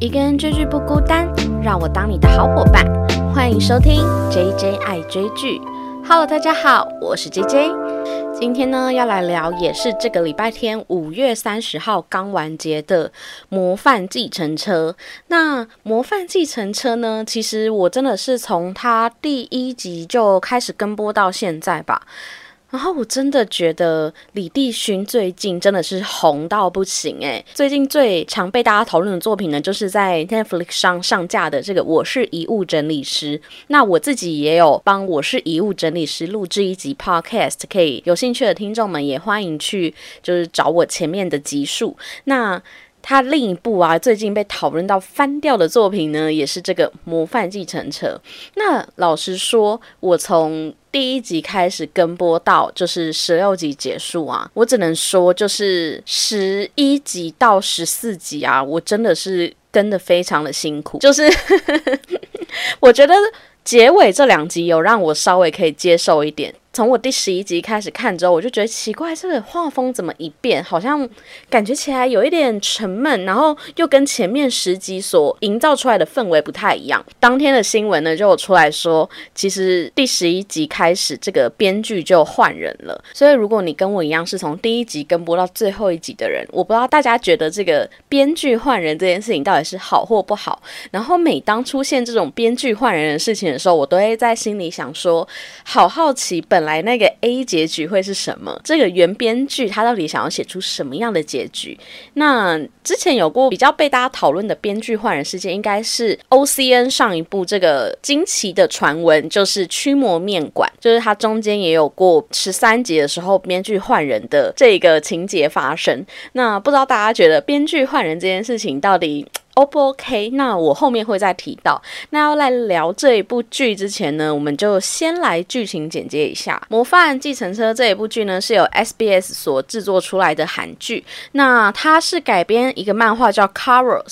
一个人追剧不孤单，让我当你的好伙伴。欢迎收听 J J 爱追剧。Hello，大家好，我是 J J。今天呢，要来聊也是这个礼拜天五月三十号刚完结的《模范计程车》。那《模范计程车》呢，其实我真的是从它第一集就开始跟播到现在吧。然后我真的觉得李帝勋最近真的是红到不行诶，最近最常被大家讨论的作品呢，就是在 Netflix 上上架的这个《我是遗物整理师》。那我自己也有帮《我是遗物整理师》录制一集 Podcast，可以有兴趣的听众们也欢迎去就是找我前面的集数。那他另一部啊，最近被讨论到翻掉的作品呢，也是这个《模范继承者》。那老实说，我从第一集开始跟播到就是十六集结束啊，我只能说，就是十一集到十四集啊，我真的是跟的非常的辛苦。就是 我觉得结尾这两集有让我稍微可以接受一点。从我第十一集开始看之后，我就觉得奇怪，这个画风怎么一变，好像感觉起来有一点沉闷，然后又跟前面十集所营造出来的氛围不太一样。当天的新闻呢，就有出来说，其实第十一集开始，这个编剧就换人了。所以，如果你跟我一样是从第一集跟播到最后一集的人，我不知道大家觉得这个编剧换人这件事情到底是好或不好。然后，每当出现这种编剧换人的事情的时候，我都会在心里想说，好好奇本。本来那个 A 结局会是什么？这个原编剧他到底想要写出什么样的结局？那之前有过比较被大家讨论的编剧换人事件，应该是 O C N 上一部这个惊奇的传闻，就是驱魔面馆，就是它中间也有过十三集的时候编剧换人的这个情节发生。那不知道大家觉得编剧换人这件事情到底？O 不 OK？那我后面会再提到。那要来聊这一部剧之前呢，我们就先来剧情简介一下。《模范计程车》这一部剧呢，是由 SBS 所制作出来的韩剧。那它是改编一个漫画叫《Carols》，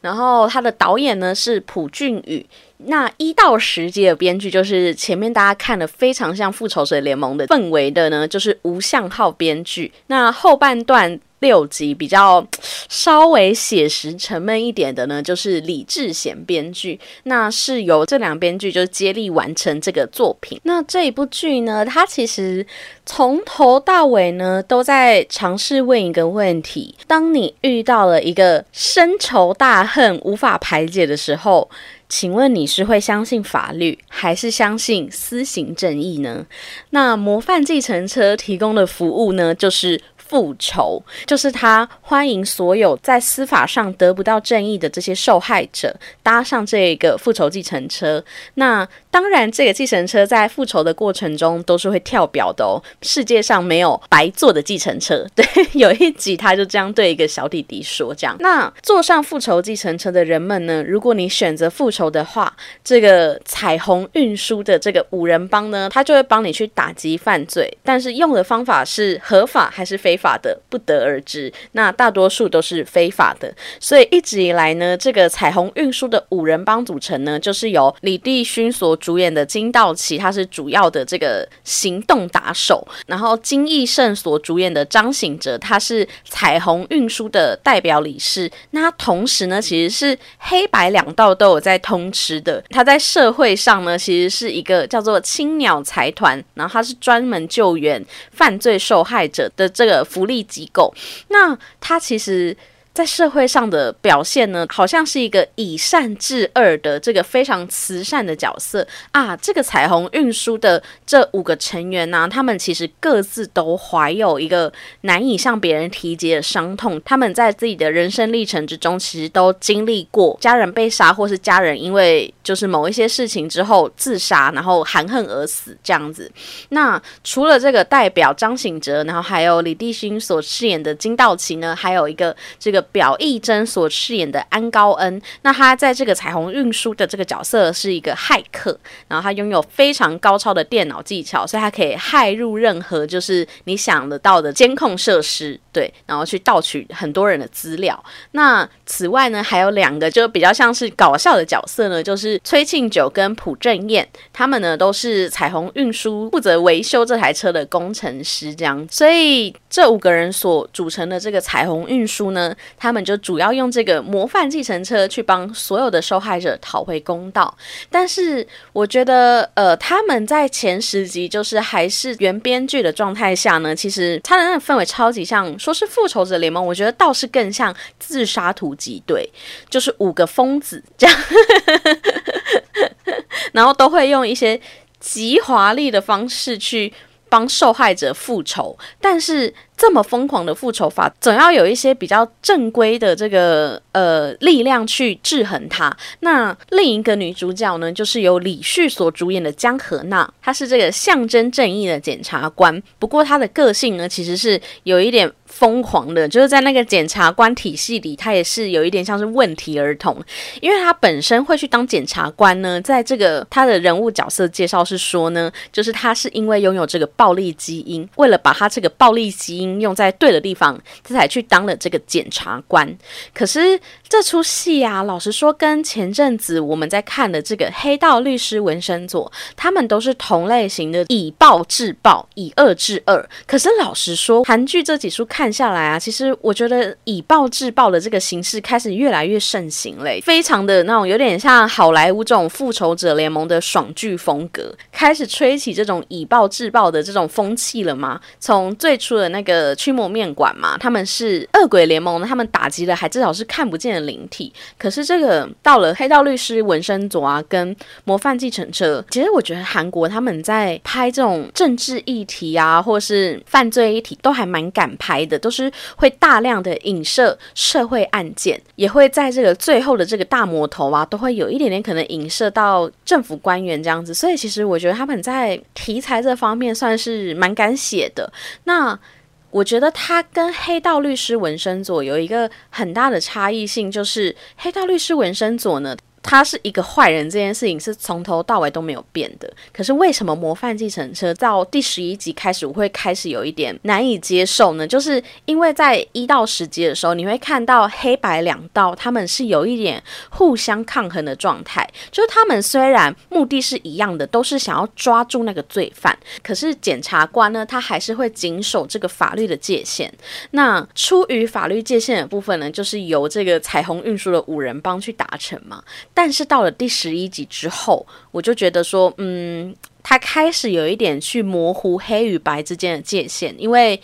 然后它的导演呢是朴俊宇。那一到十集的编剧就是前面大家看的非常像《复仇者联盟》的氛围的呢，就是吴相浩编剧。那后半段。六集比较稍微写实沉闷一点的呢，就是李智贤编剧，那是由这两编剧就接力完成这个作品。那这一部剧呢，它其实从头到尾呢都在尝试问一个问题：当你遇到了一个深仇大恨无法排解的时候，请问你是会相信法律，还是相信私刑正义呢？那模范计程车提供的服务呢，就是。复仇就是他欢迎所有在司法上得不到正义的这些受害者搭上这个复仇计程车。那当然，这个计程车在复仇的过程中都是会跳表的哦。世界上没有白坐的计程车。对，有一集他就这样对一个小弟弟说：“这样，那坐上复仇计程车的人们呢？如果你选择复仇的话，这个彩虹运输的这个五人帮呢，他就会帮你去打击犯罪，但是用的方法是合法还是非？”法的不得而知，那大多数都是非法的，所以一直以来呢，这个彩虹运输的五人帮组成呢，就是由李帝勋所主演的金道奇，他是主要的这个行动打手，然后金义胜所主演的张醒哲，他是彩虹运输的代表理事，那他同时呢，其实是黑白两道都有在通吃的，他在社会上呢，其实是一个叫做青鸟财团，然后他是专门救援犯罪受害者的这个。福利机构，那他其实。在社会上的表现呢，好像是一个以善治恶的这个非常慈善的角色啊。这个彩虹运输的这五个成员呢，他们其实各自都怀有一个难以向别人提及的伤痛。他们在自己的人生历程之中，其实都经历过家人被杀，或是家人因为就是某一些事情之后自杀，然后含恨而死这样子。那除了这个代表张醒哲，然后还有李帝勋所饰演的金道奇呢，还有一个这个。表义真所饰演的安高恩，那他在这个彩虹运输的这个角色是一个骇客，然后他拥有非常高超的电脑技巧，所以他可以骇入任何就是你想得到的监控设施。对，然后去盗取很多人的资料。那此外呢，还有两个就比较像是搞笑的角色呢，就是崔庆九跟朴正彦，他们呢都是彩虹运输负责维修这台车的工程师，这样。所以这五个人所组成的这个彩虹运输呢，他们就主要用这个模范计程车去帮所有的受害者讨回公道。但是我觉得，呃，他们在前十集就是还是原编剧的状态下呢，其实他的那个氛围超级像，说是复仇者联盟，我觉得倒是更像自杀突击队，就是五个疯子这样，然后都会用一些极华丽的方式去帮受害者复仇，但是。这么疯狂的复仇法，总要有一些比较正规的这个呃力量去制衡它。那另一个女主角呢，就是由李旭所主演的江河娜，她是这个象征正义的检察官。不过她的个性呢，其实是有一点疯狂的，就是在那个检察官体系里，她也是有一点像是问题儿童。因为她本身会去当检察官呢，在这个她的人物角色介绍是说呢，就是她是因为拥有这个暴力基因，为了把她这个暴力基因。用在对的地方，这才去当了这个检察官。可是这出戏啊，老实说，跟前阵子我们在看的这个《黑道律师纹身佐》，他们都是同类型的，以暴制暴，以恶制恶。可是老实说，韩剧这几出看下来啊，其实我觉得以暴制暴的这个形式开始越来越盛行嘞，非常的那种有点像好莱坞这种复仇者联盟的爽剧风格，开始吹起这种以暴制暴的这种风气了吗？从最初的那个。呃，驱魔面馆嘛，他们是恶鬼联盟，他们打击了还至少是看不见的灵体。可是这个到了黑道律师纹身佐啊，跟模范继承者，其实我觉得韩国他们在拍这种政治议题啊，或是犯罪议题，都还蛮敢拍的，都是会大量的影射社会案件，也会在这个最后的这个大魔头啊，都会有一点点可能影射到政府官员这样子。所以其实我觉得他们在题材这方面算是蛮敢写的。那我觉得他跟黑道律师纹身佐有一个很大的差异性，就是黑道律师纹身佐呢。他是一个坏人，这件事情是从头到尾都没有变的。可是为什么模范继承车到第十一集开始，我会开始有一点难以接受呢？就是因为在一到十集的时候，你会看到黑白两道他们是有一点互相抗衡的状态。就是他们虽然目的是一样的，都是想要抓住那个罪犯，可是检察官呢，他还是会谨守这个法律的界限。那出于法律界限的部分呢，就是由这个彩虹运输的五人帮去达成嘛。但是到了第十一集之后，我就觉得说，嗯，他开始有一点去模糊黑与白之间的界限，因为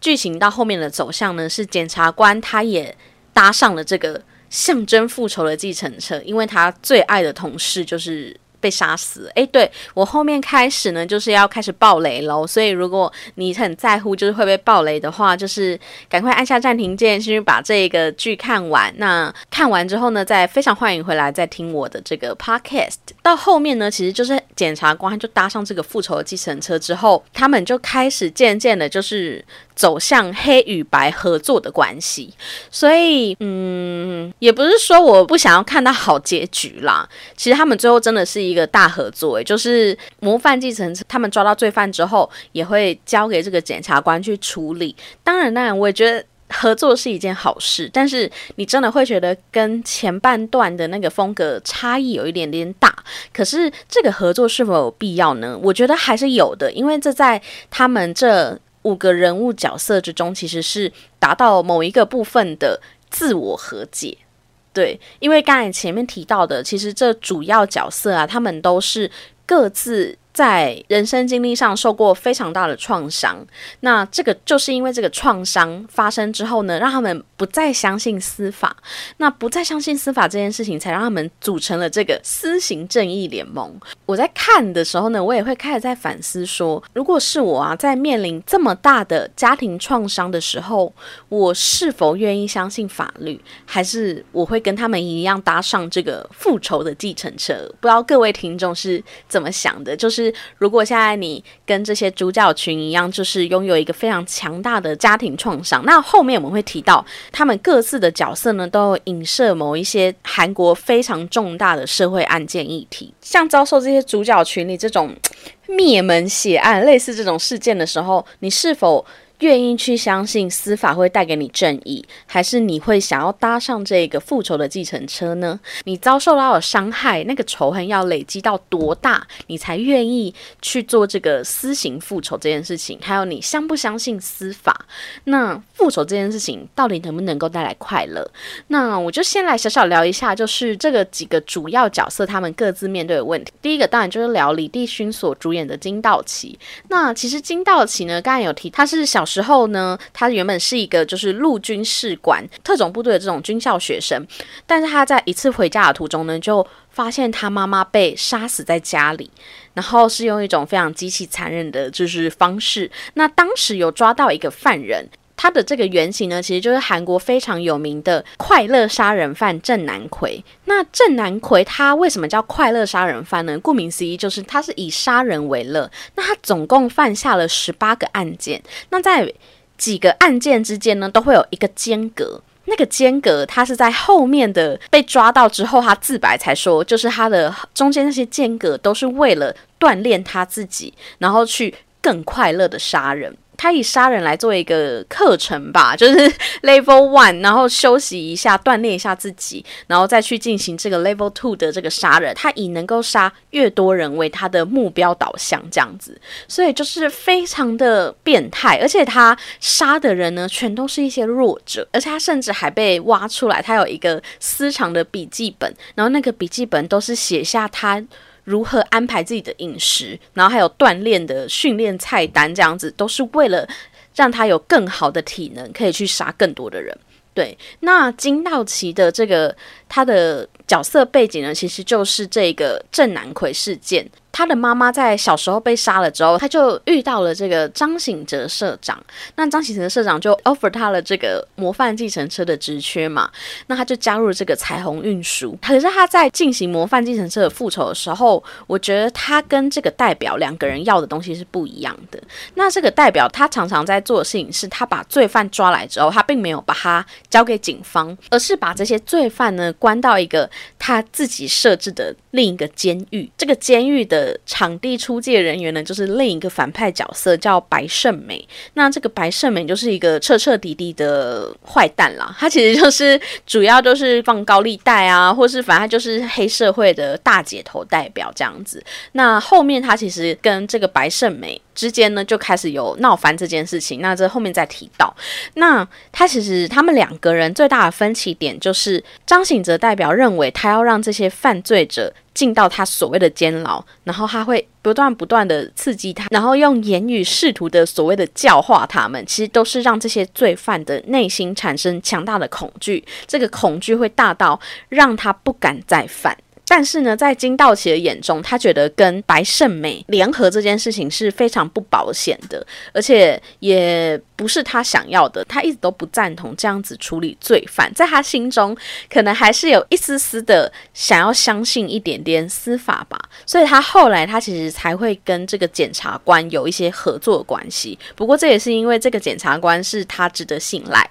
剧情到后面的走向呢，是检察官他也搭上了这个象征复仇的计程车，因为他最爱的同事就是。被杀死，哎，对我后面开始呢，就是要开始爆雷喽。所以如果你很在乎就是会不会爆雷的话，就是赶快按下暂停键，先去把这个剧看完。那看完之后呢，再非常欢迎回来再听我的这个 podcast。到后面呢，其实就是检察官就搭上这个复仇的计程车之后，他们就开始渐渐的，就是。走向黑与白合作的关系，所以嗯，也不是说我不想要看到好结局啦。其实他们最后真的是一个大合作，诶，就是模范继承他们抓到罪犯之后，也会交给这个检察官去处理。当然，当然，我也觉得合作是一件好事，但是你真的会觉得跟前半段的那个风格差异有一点点大。可是这个合作是否有必要呢？我觉得还是有的，因为这在他们这。五个人物角色之中，其实是达到某一个部分的自我和解，对，因为刚才前面提到的，其实这主要角色啊，他们都是各自。在人生经历上受过非常大的创伤，那这个就是因为这个创伤发生之后呢，让他们不再相信司法，那不再相信司法这件事情，才让他们组成了这个私刑正义联盟。我在看的时候呢，我也会开始在反思说，如果是我啊，在面临这么大的家庭创伤的时候，我是否愿意相信法律，还是我会跟他们一样搭上这个复仇的计程车？不知道各位听众是怎么想的，就是。如果现在你跟这些主角群一样，就是拥有一个非常强大的家庭创伤，那后面我们会提到他们各自的角色呢，都有影射某一些韩国非常重大的社会案件议题。像遭受这些主角群里这种灭门血案类似这种事件的时候，你是否愿意去相信司法会带给你正义，还是你会想要搭上这个复仇的计程车呢？你遭受到的伤害，那个仇恨要累积到多大，你才愿意去做这个私刑复仇这件事情？还有你相不相信司法？那复仇这件事情到底能不能够带来快乐？那我就先来小小聊一下，就是这个几个主要角色他们各自面对的问题。第一个当然就是聊李帝勋所主演的金道奇。那其实金道奇呢，刚才有提他是小。时候呢，他原本是一个就是陆军士官、特种部队的这种军校学生，但是他在一次回家的途中呢，就发现他妈妈被杀死在家里，然后是用一种非常极其残忍的就是方式。那当时有抓到一个犯人，他的这个原型呢，其实就是韩国非常有名的快乐杀人犯郑南奎。那郑南奎他为什么叫快乐杀人犯呢？顾名思义，就是他是以杀人为乐。那他总共犯下了十八个案件。那在几个案件之间呢，都会有一个间隔。那个间隔，他是在后面的被抓到之后，他自白才说，就是他的中间那些间隔都是为了锻炼他自己，然后去更快乐的杀人。他以杀人来做一个课程吧，就是 level one，然后休息一下，锻炼一下自己，然后再去进行这个 level two 的这个杀人。他以能够杀越多人为他的目标导向，这样子，所以就是非常的变态。而且他杀的人呢，全都是一些弱者，而且他甚至还被挖出来，他有一个私藏的笔记本，然后那个笔记本都是写下他。如何安排自己的饮食，然后还有锻炼的训练菜单，这样子都是为了让他有更好的体能，可以去杀更多的人。对，那金道奇的这个他的角色背景呢，其实就是这个郑南奎事件。他的妈妈在小时候被杀了之后，他就遇到了这个张醒哲社长。那张醒哲社长就 offer 他了这个模范计程车的职缺嘛。那他就加入了这个彩虹运输。可是他在进行模范计程车的复仇的时候，我觉得他跟这个代表两个人要的东西是不一样的。那这个代表他常常在做的事情是，他把罪犯抓来之后，他并没有把他交给警方，而是把这些罪犯呢关到一个他自己设置的另一个监狱。这个监狱的。场地出借人员呢，就是另一个反派角色，叫白胜美。那这个白胜美就是一个彻彻底底的坏蛋啦，他其实就是主要都是放高利贷啊，或是反正就是黑社会的大姐头代表这样子。那后面他其实跟这个白胜美。之间呢就开始有闹翻这件事情，那这后面再提到。那他其实他们两个人最大的分歧点就是张醒哲代表认为他要让这些犯罪者进到他所谓的监牢，然后他会不断不断的刺激他，然后用言语试图的所谓的教化他们，其实都是让这些罪犯的内心产生强大的恐惧，这个恐惧会大到让他不敢再犯。但是呢，在金道奇的眼中，他觉得跟白胜美联合这件事情是非常不保险的，而且也不是他想要的。他一直都不赞同这样子处理罪犯，在他心中，可能还是有一丝丝的想要相信一点点司法吧。所以他后来他其实才会跟这个检察官有一些合作关系。不过这也是因为这个检察官是他值得信赖。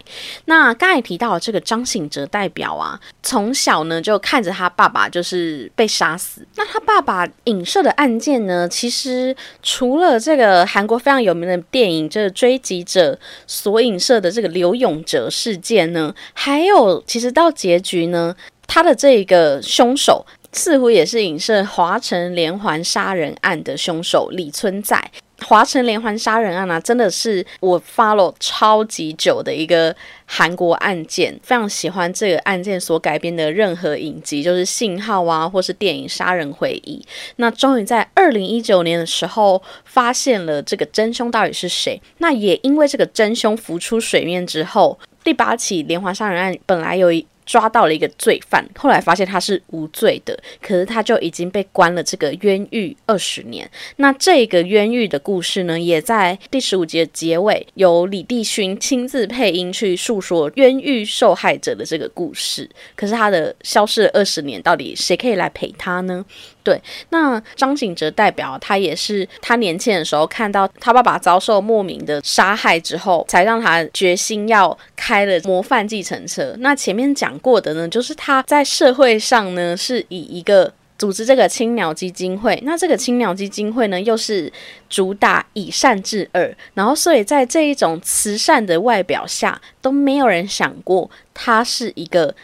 那刚才提到这个张醒哲代表啊，从小呢就看着他爸爸就是。被杀死。那他爸爸影射的案件呢？其实除了这个韩国非常有名的电影《这个追击者》所影射的这个刘永哲事件呢，还有其实到结局呢，他的这个凶手似乎也是影射华城连环杀人案的凶手李村在。华城连环杀人案啊，真的是我 follow 超级久的一个韩国案件，非常喜欢这个案件所改编的任何影集，就是信号啊，或是电影《杀人回忆》。那终于在二零一九年的时候，发现了这个真凶到底是谁。那也因为这个真凶浮出水面之后，第八起连环杀人案本来有一。抓到了一个罪犯，后来发现他是无罪的，可是他就已经被关了这个冤狱二十年。那这个冤狱的故事呢，也在第十五集的结尾，由李帝勋亲自配音去诉说冤狱受害者的这个故事。可是他的消失了二十年，到底谁可以来陪他呢？对，那张景哲代表他也是他年轻的时候看到他爸爸遭受莫名的杀害之后，才让他决心要开了模范计程车。那前面讲过的呢，就是他在社会上呢是以一个组织这个青鸟基金会。那这个青鸟基金会呢，又是主打以善治恶，然后所以在这一种慈善的外表下，都没有人想过他是一个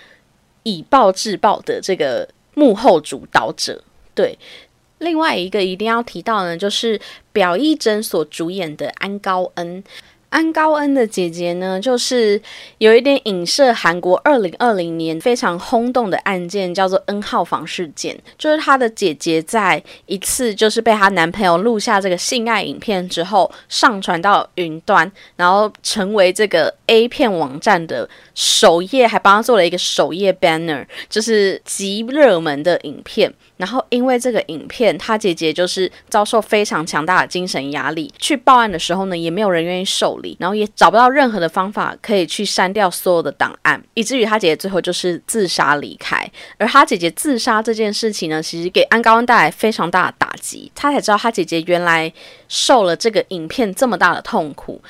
以暴制暴的这个幕后主导者。对，另外一个一定要提到呢，就是表义真所主演的安高恩。安高恩的姐姐呢，就是有一点影射韩国二零二零年非常轰动的案件，叫做 N 号房事件。就是她的姐姐在一次就是被她男朋友录下这个性爱影片之后，上传到云端，然后成为这个 A 片网站的首页，还帮她做了一个首页 banner，就是极热门的影片。然后因为这个影片，她姐姐就是遭受非常强大的精神压力，去报案的时候呢，也没有人愿意受理。然后也找不到任何的方法可以去删掉所有的档案，以至于他姐姐最后就是自杀离开。而他姐姐自杀这件事情呢，其实给安高恩带来非常大的打击。他才知道他姐姐原来受了这个影片这么大的痛苦。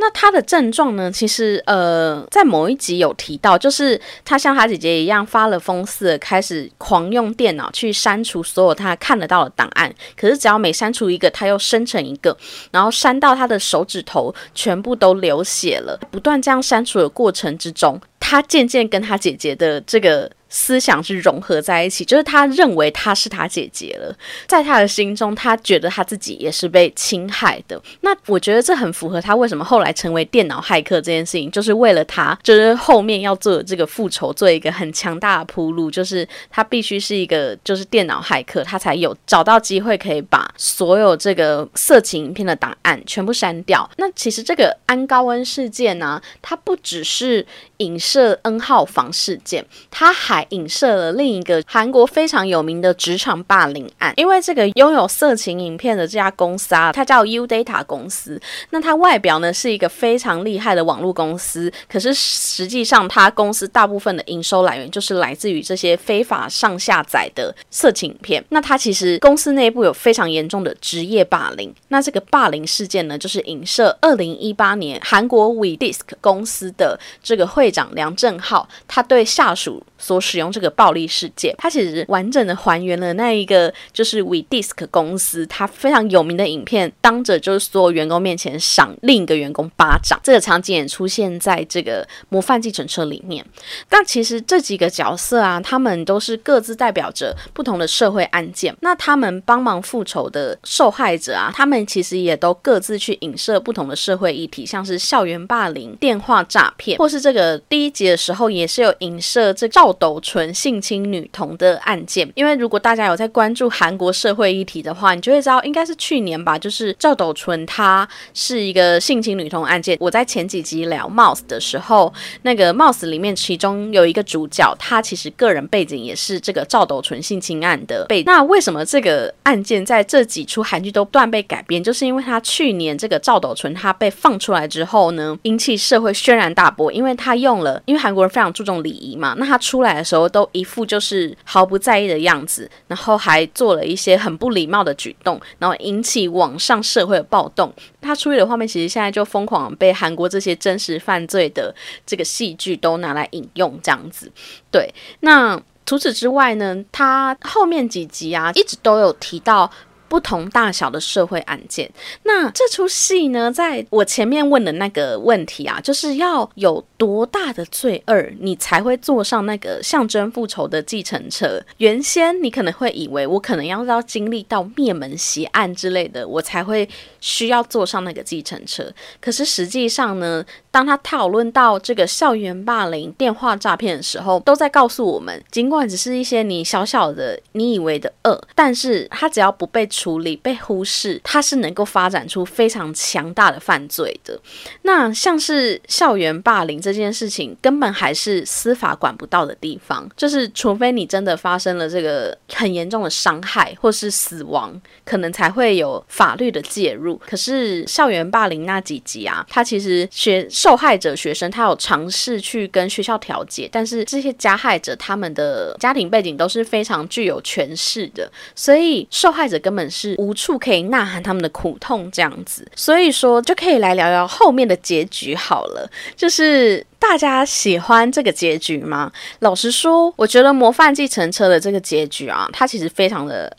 那他的症状呢？其实，呃，在某一集有提到，就是他像他姐姐一样发了疯似的开始狂用电脑去删除所有他看得到的档案。可是只要每删除一个，他又生成一个，然后删到他的手指头全部都流血了。不断这样删除的过程之中，他渐渐跟他姐姐的这个。思想是融合在一起，就是他认为他是他姐姐了，在他的心中，他觉得他自己也是被侵害的。那我觉得这很符合他为什么后来成为电脑骇客这件事情，就是为了他，就是后面要做的这个复仇，做一个很强大的铺路，就是他必须是一个就是电脑骇客，他才有找到机会可以把所有这个色情影片的档案全部删掉。那其实这个安高恩事件呢，它不只是影射 N 号房事件，它还影射了另一个韩国非常有名的职场霸凌案，因为这个拥有色情影片的这家公司啊，它叫 U Data 公司。那它外表呢是一个非常厉害的网络公司，可是实际上它公司大部分的营收来源就是来自于这些非法上下载的色情影片。那它其实公司内部有非常严重的职业霸凌。那这个霸凌事件呢，就是影射二零一八年韩国 We Disc 公司的这个会长梁正浩，他对下属所使用这个暴力事件，它其实完整的还原了那一个就是 We Disc 公司它非常有名的影片，当着就是所有员工面前赏另一个员工巴掌，这个场景也出现在这个模范计程车里面。但其实这几个角色啊，他们都是各自代表着不同的社会案件。那他们帮忙复仇的受害者啊，他们其实也都各自去影射不同的社会议题，像是校园霸凌、电话诈骗，或是这个第一集的时候也是有影射这赵斗纯。性侵女童的案件，因为如果大家有在关注韩国社会议题的话，你就会知道，应该是去年吧，就是赵斗淳他是一个性侵女童案件。我在前几集聊 Mouse 的时候，那个 Mouse 里面其中有一个主角，他其实个人背景也是这个赵斗淳性侵案的背。那为什么这个案件在这几出韩剧都不断被改编？就是因为他去年这个赵斗淳他被放出来之后呢，引起社会轩然大波，因为他用了，因为韩国人非常注重礼仪嘛，那他出来的时候都。一副就是毫不在意的样子，然后还做了一些很不礼貌的举动，然后引起网上社会的暴动。他出狱的画面其实现在就疯狂被韩国这些真实犯罪的这个戏剧都拿来引用，这样子。对，那除此之外呢，他后面几集啊，一直都有提到。不同大小的社会案件，那这出戏呢，在我前面问的那个问题啊，就是要有多大的罪恶，你才会坐上那个象征复仇的计程车？原先你可能会以为，我可能要要经历到灭门血案之类的，我才会需要坐上那个计程车。可是实际上呢，当他讨论到这个校园霸凌、电话诈骗的时候，都在告诉我们，尽管只是一些你小小的你以为的恶，但是他只要不被处理被忽视，它是能够发展出非常强大的犯罪的。那像是校园霸凌这件事情，根本还是司法管不到的地方。就是除非你真的发生了这个很严重的伤害或是死亡，可能才会有法律的介入。可是校园霸凌那几集啊，他其实学受害者学生，他有尝试去跟学校调解，但是这些加害者他们的家庭背景都是非常具有权势的，所以受害者根本。是无处可以呐喊他们的苦痛这样子，所以说就可以来聊聊后面的结局好了。就是大家喜欢这个结局吗？老实说，我觉得《模范继承车》的这个结局啊，它其实非常的。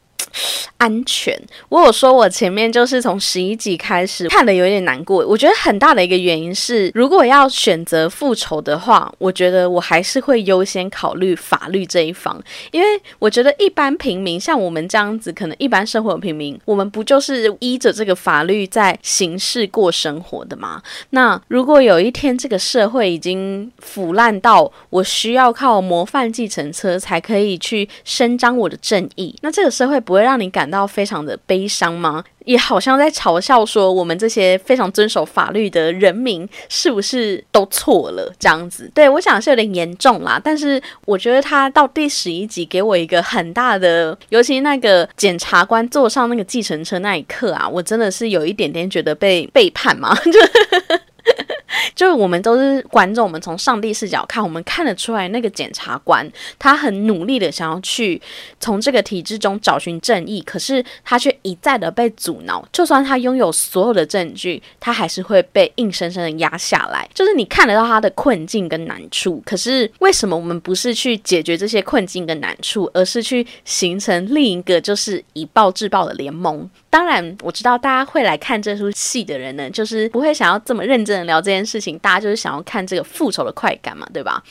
安全，我有说，我前面就是从十一集开始看的有点难过。我觉得很大的一个原因是，如果要选择复仇的话，我觉得我还是会优先考虑法律这一方，因为我觉得一般平民像我们这样子，可能一般生活的平民，我们不就是依着这个法律在行事过生活的吗？那如果有一天这个社会已经腐烂到我需要靠模范继承车才可以去伸张我的正义，那这个社会不会。让你感到非常的悲伤吗？也好像在嘲笑说，我们这些非常遵守法律的人民是不是都错了？这样子，对我想是有点严重啦。但是我觉得他到第十一集给我一个很大的，尤其那个检察官坐上那个计程车那一刻啊，我真的是有一点点觉得被背叛嘛，就。就是我们都是观众，我们从上帝视角看，我们看得出来，那个检察官他很努力的想要去从这个体制中找寻正义，可是他却一再的被阻挠。就算他拥有所有的证据，他还是会被硬生生的压下来。就是你看得到他的困境跟难处，可是为什么我们不是去解决这些困境跟难处，而是去形成另一个就是以暴制暴的联盟？当然，我知道大家会来看这出戏的人呢，就是不会想要这么认真的聊这件事情，大家就是想要看这个复仇的快感嘛，对吧？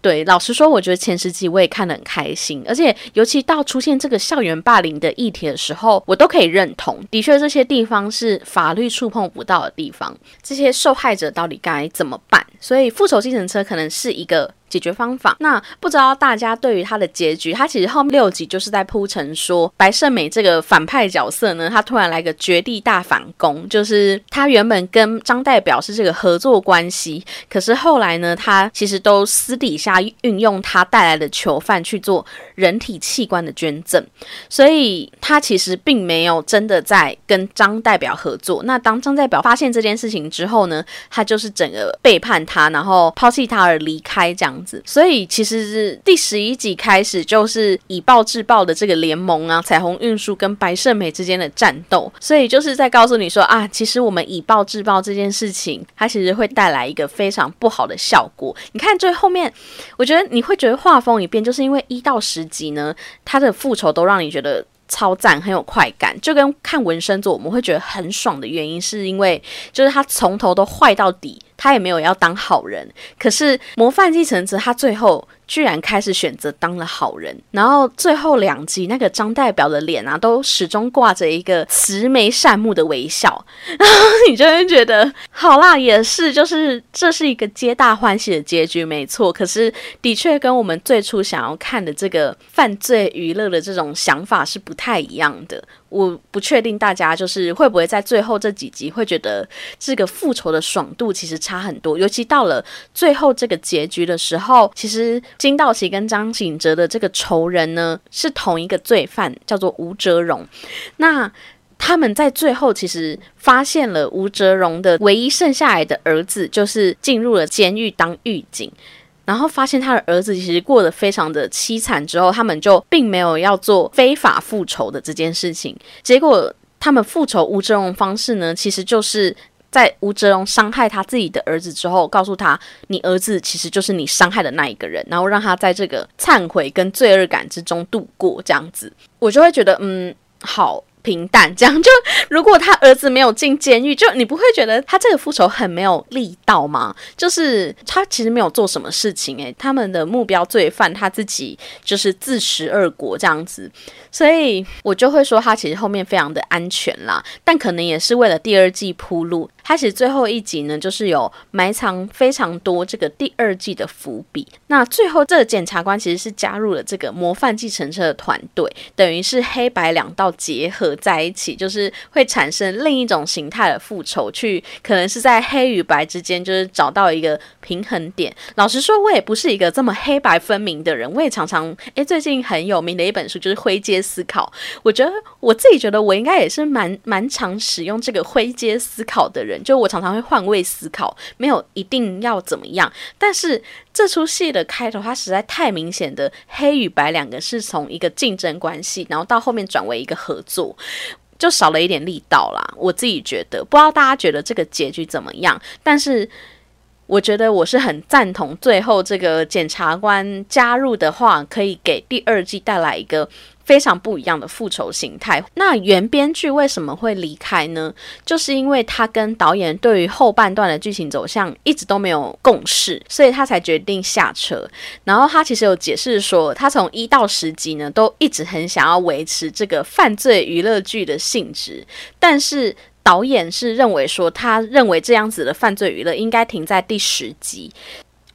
对，老实说，我觉得前十集我也看得很开心，而且尤其到出现这个校园霸凌的议题的时候，我都可以认同。的确，这些地方是法律触碰不到的地方，这些受害者到底该怎么办？所以，复仇计程车可能是一个。解决方法。那不知道大家对于他的结局，他其实后面六集就是在铺陈说，白胜美这个反派角色呢，他突然来个绝地大反攻，就是他原本跟张代表是这个合作关系，可是后来呢，他其实都私底下运用他带来的囚犯去做人体器官的捐赠，所以他其实并没有真的在跟张代表合作。那当张代表发现这件事情之后呢，他就是整个背叛他，然后抛弃他而离开这样。所以其实是第十一集开始就是以暴制暴的这个联盟啊，彩虹运输跟白胜美之间的战斗，所以就是在告诉你说啊，其实我们以暴制暴这件事情，它其实会带来一个非常不好的效果。你看最后面，我觉得你会觉得画风一变，就是因为一到十集呢，他的复仇都让你觉得超赞，很有快感，就跟看纹身做我们会觉得很爽的原因，是因为就是他从头都坏到底。他也没有要当好人，可是模范继承者他最后居然开始选择当了好人，然后最后两集那个张代表的脸啊，都始终挂着一个慈眉善目的微笑，然 后你就会觉得好啦，也是，就是这是一个皆大欢喜的结局，没错。可是的确跟我们最初想要看的这个犯罪娱乐的这种想法是不太一样的。我不确定大家就是会不会在最后这几集会觉得这个复仇的爽度其实差很多，尤其到了最后这个结局的时候，其实金道奇跟张景哲的这个仇人呢是同一个罪犯，叫做吴哲荣。那他们在最后其实发现了吴哲荣的唯一剩下来的儿子，就是进入了监狱当狱警。然后发现他的儿子其实过得非常的凄惨，之后他们就并没有要做非法复仇的这件事情。结果他们复仇吴哲荣方式呢，其实就是在吴哲荣伤害他自己的儿子之后，告诉他你儿子其实就是你伤害的那一个人，然后让他在这个忏悔跟罪恶感之中度过。这样子，我就会觉得嗯好。平淡，这样就如果他儿子没有进监狱，就你不会觉得他这个复仇很没有力道吗？就是他其实没有做什么事情，诶，他们的目标罪犯他自己就是自食恶果这样子，所以我就会说他其实后面非常的安全啦，但可能也是为了第二季铺路。开始最后一集呢，就是有埋藏非常多这个第二季的伏笔。那最后这个检察官其实是加入了这个模范继承车的团队，等于是黑白两道结合在一起，就是会产生另一种形态的复仇，去可能是在黑与白之间，就是找到一个平衡点。老实说，我也不是一个这么黑白分明的人，我也常常诶，最近很有名的一本书就是《灰阶思考》，我觉得我自己觉得我应该也是蛮蛮常使用这个灰阶思考的人。就我常常会换位思考，没有一定要怎么样。但是这出戏的开头，它实在太明显的黑与白两个是从一个竞争关系，然后到后面转为一个合作，就少了一点力道啦。我自己觉得，不知道大家觉得这个结局怎么样？但是我觉得我是很赞同最后这个检察官加入的话，可以给第二季带来一个。非常不一样的复仇形态。那原编剧为什么会离开呢？就是因为他跟导演对于后半段的剧情走向一直都没有共识，所以他才决定下车。然后他其实有解释说，他从一到十集呢，都一直很想要维持这个犯罪娱乐剧的性质，但是导演是认为说，他认为这样子的犯罪娱乐应该停在第十集。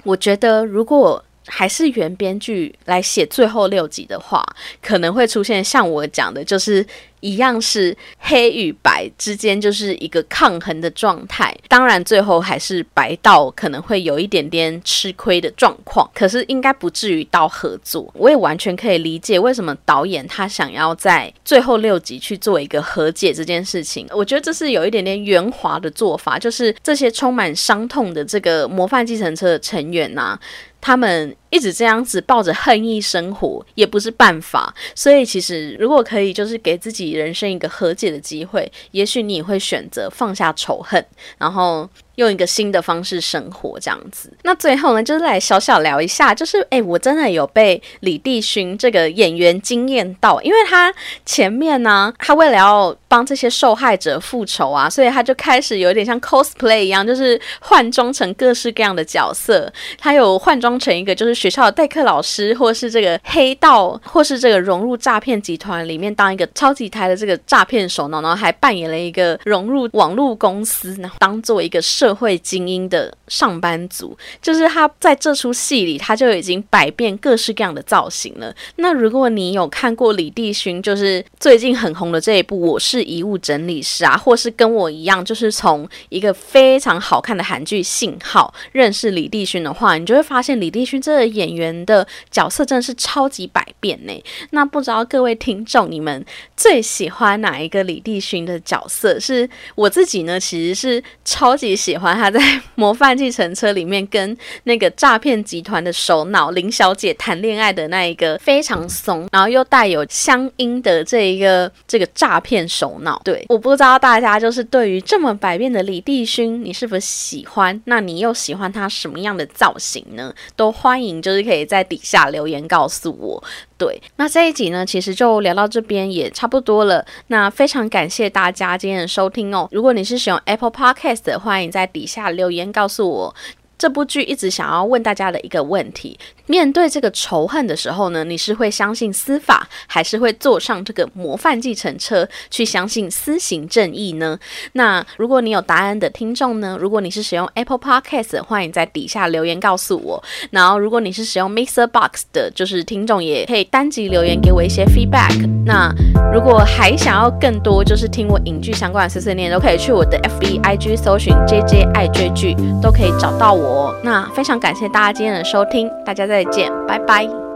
我觉得如果。还是原编剧来写最后六集的话，可能会出现像我讲的，就是。一样是黑与白之间就是一个抗衡的状态，当然最后还是白道可能会有一点点吃亏的状况，可是应该不至于到合作。我也完全可以理解为什么导演他想要在最后六集去做一个和解这件事情。我觉得这是有一点点圆滑的做法，就是这些充满伤痛的这个模范计程车的成员呐，他们一直这样子抱着恨意生活也不是办法。所以其实如果可以，就是给自己。人生一个和解的机会，也许你会选择放下仇恨，然后。用一个新的方式生活，这样子。那最后呢，就是来小小聊一下，就是哎，我真的有被李帝勋这个演员惊艳到，因为他前面呢，他为了要帮这些受害者复仇啊，所以他就开始有点像 cosplay 一样，就是换装成各式各样的角色。他有换装成一个就是学校的代课老师，或是这个黑道，或是这个融入诈骗集团里面当一个超级台的这个诈骗手脑，然后还扮演了一个融入网络公司，然后当做一个。社会精英的上班族，就是他在这出戏里，他就已经百变各式各样的造型了。那如果你有看过李帝勋，就是最近很红的这一部《我是遗物整理师》啊，或是跟我一样，就是从一个非常好看的韩剧《信号》认识李帝勋的话，你就会发现李帝勋这个演员的角色真的是超级百变呢。那不知道各位听众，你们最喜欢哪一个李帝勋的角色？是我自己呢，其实是超级喜。喜欢他在《模范计程车》里面跟那个诈骗集团的首脑林小姐谈恋爱的那一个非常怂，然后又带有乡音的这一个这个诈骗首脑。对，我不知道大家就是对于这么百变的李帝勋，你是否喜欢？那你又喜欢他什么样的造型呢？都欢迎就是可以在底下留言告诉我。对，那这一集呢，其实就聊到这边也差不多了。那非常感谢大家今天的收听哦。如果你是使用 Apple Podcast，欢迎在底下留言告诉我。这部剧一直想要问大家的一个问题：面对这个仇恨的时候呢，你是会相信司法，还是会坐上这个模范计程车去相信私刑正义呢？那如果你有答案的听众呢，如果你是使用 Apple Podcast，欢迎在底下留言告诉我。然后如果你是使用 Mixer Box 的，就是听众也可以单集留言给我一些 feedback。那如果还想要更多，就是听我影剧相关的碎碎念，都可以去我的 FB IG 搜寻 JJ 爱追剧，都可以找到我那非常感谢大家今天的收听，大家再见，拜拜。